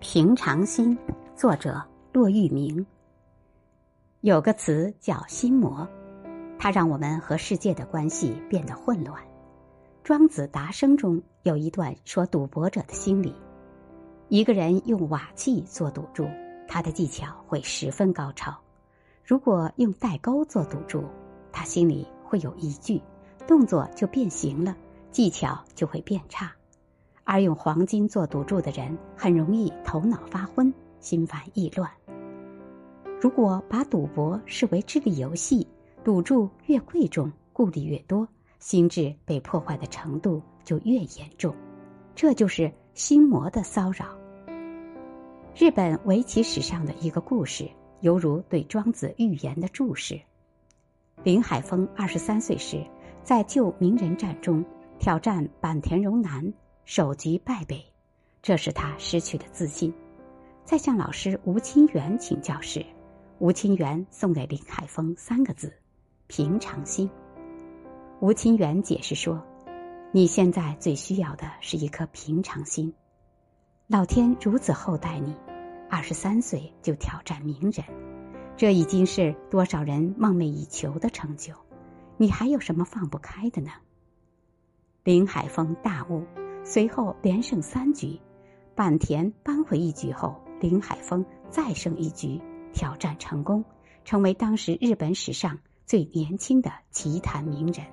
平常心，作者骆玉明。有个词叫心魔，它让我们和世界的关系变得混乱。庄子《达生》中有一段说赌博者的心理：一个人用瓦器做赌注，他的技巧会十分高超；如果用带钩做赌注，他心里会有疑惧，动作就变形了，技巧就会变差。而用黄金做赌注的人，很容易头脑发昏、心烦意乱。如果把赌博视为智力游戏，赌注越贵重，顾虑越多，心智被破坏的程度就越严重。这就是心魔的骚扰。日本围棋史上的一个故事，犹如对庄子预言的注释。林海峰二十三岁时，在旧名人战中挑战坂田荣男。首局败北，这使他失去了自信。在向老师吴清源请教时，吴清源送给林海峰三个字：平常心。吴清源解释说：“你现在最需要的是一颗平常心。老天如此厚待你，二十三岁就挑战名人，这已经是多少人梦寐以求的成就。你还有什么放不开的呢？”林海峰大悟。随后连胜三局，坂田扳回一局后，林海峰再胜一局，挑战成功，成为当时日本史上最年轻的棋坛名人。